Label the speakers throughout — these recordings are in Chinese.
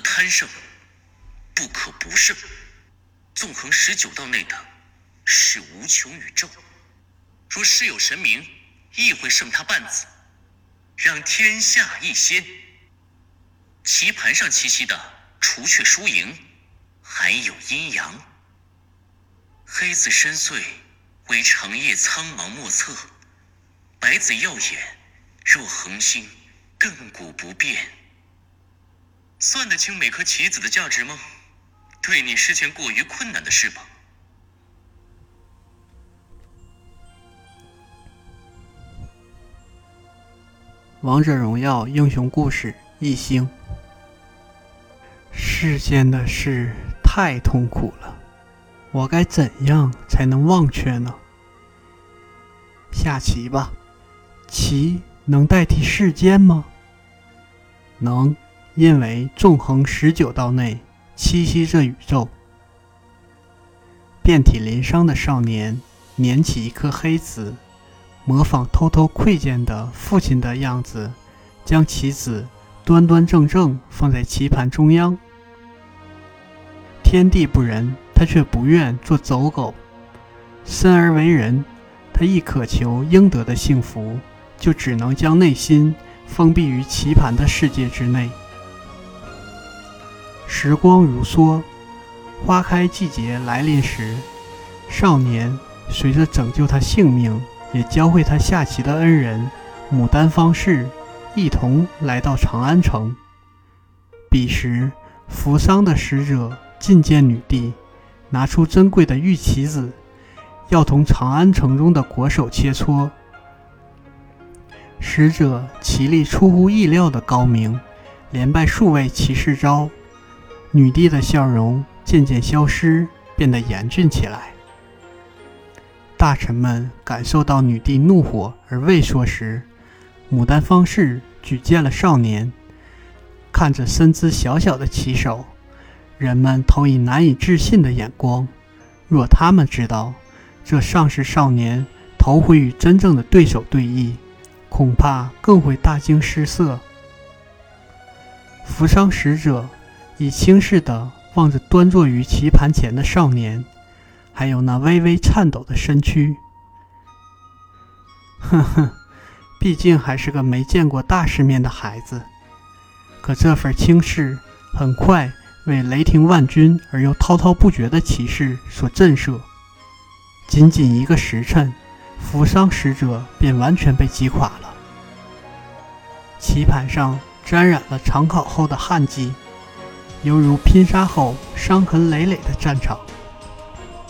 Speaker 1: 贪胜，不可不胜。纵横十九道内的，是无穷宇宙。若世有神明，亦会胜他半子，让天下一仙。棋盘上栖息的，除却输赢，还有阴阳。黑子深邃，为长夜苍茫莫测；白子耀眼，若恒星，亘古不变。算得清每颗棋子的价值吗？对你是件过于困难的事吧。
Speaker 2: 王者荣耀英雄故事一星。世间的事太痛苦了，我该怎样才能忘却呢？下棋吧，棋能代替世间吗？能，因为纵横十九道内栖息着宇宙。遍体鳞伤的少年捻起一颗黑子。模仿偷偷窥见的父亲的样子，将棋子端端正正放在棋盘中央。天地不仁，他却不愿做走狗。生而为人，他一渴求应得的幸福，就只能将内心封闭于棋盘的世界之内。时光如梭，花开季节来临时，少年随着拯救他性命。也教会他下棋的恩人牡丹方士一同来到长安城。彼时，扶桑的使者觐见女帝，拿出珍贵的玉棋子，要同长安城中的国手切磋。使者棋力出乎意料的高明，连败数位棋士招。女帝的笑容渐渐消失，变得严峻起来。大臣们感受到女帝怒火而畏缩时，牡丹方士举荐了少年。看着身姿小小的棋手，人们投以难以置信的眼光。若他们知道这尚是少年头回与真正的对手对弈，恐怕更会大惊失色。扶桑使者以轻视地望着端坐于棋盘前的少年。还有那微微颤抖的身躯，哼哼，毕竟还是个没见过大世面的孩子。可这份轻视很快为雷霆万钧而又滔滔不绝的骑士所震慑。仅仅一个时辰，扶桑使者便完全被击垮了。棋盘上沾染了长考后的汗迹，犹如拼杀后伤痕累累的战场。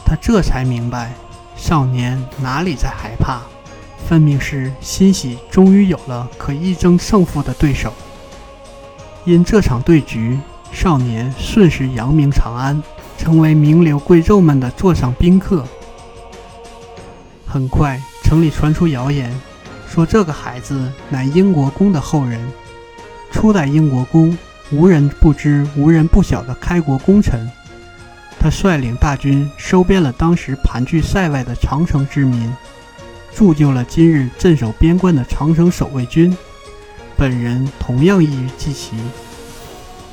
Speaker 2: 他这才明白，少年哪里在害怕，分明是欣喜，终于有了可一争胜负的对手。因这场对局，少年顺势扬名长安，成为名流贵胄们的座上宾客。很快，城里传出谣言，说这个孩子乃英国公的后人，初代英国公，无人不知、无人不晓的开国功臣。他率领大军收编了当时盘踞塞外的长城之民，铸就了今日镇守边关的长城守卫军。本人同样意于继旗，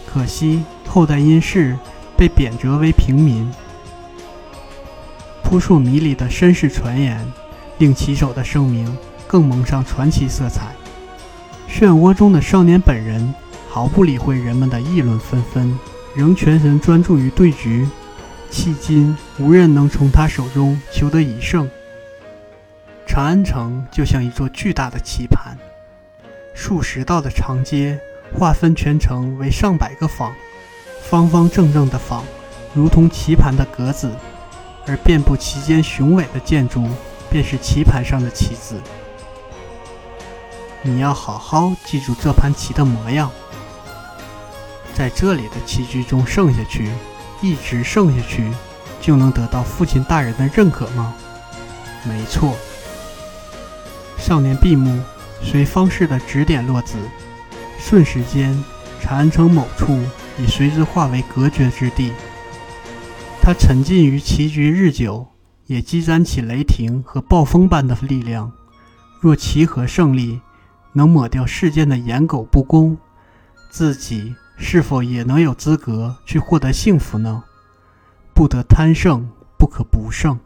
Speaker 2: 可惜后代因事被贬谪为平民。扑朔迷离的身世传言，令棋手的声名更蒙上传奇色彩。漩涡中的少年本人毫不理会人们的议论纷纷，仍全神专注于对局。迄今无人能从他手中求得一胜。长安城就像一座巨大的棋盘，数十道的长街划分全城为上百个坊，方方正正的坊如同棋盘的格子，而遍布其间雄伟的建筑便是棋盘上的棋子。你要好好记住这盘棋的模样，在这里的棋局中胜下去。一直胜下去，就能得到父亲大人的认可吗？没错。少年闭目，随方士的指点落子，瞬时间，长安城某处已随之化为隔绝之地。他沉浸于棋局日久，也积攒起雷霆和暴风般的力量。若棋和胜利能抹掉世间的颜狗不公，自己是否也能有资格去获得幸福呢？不得贪胜，不可不胜。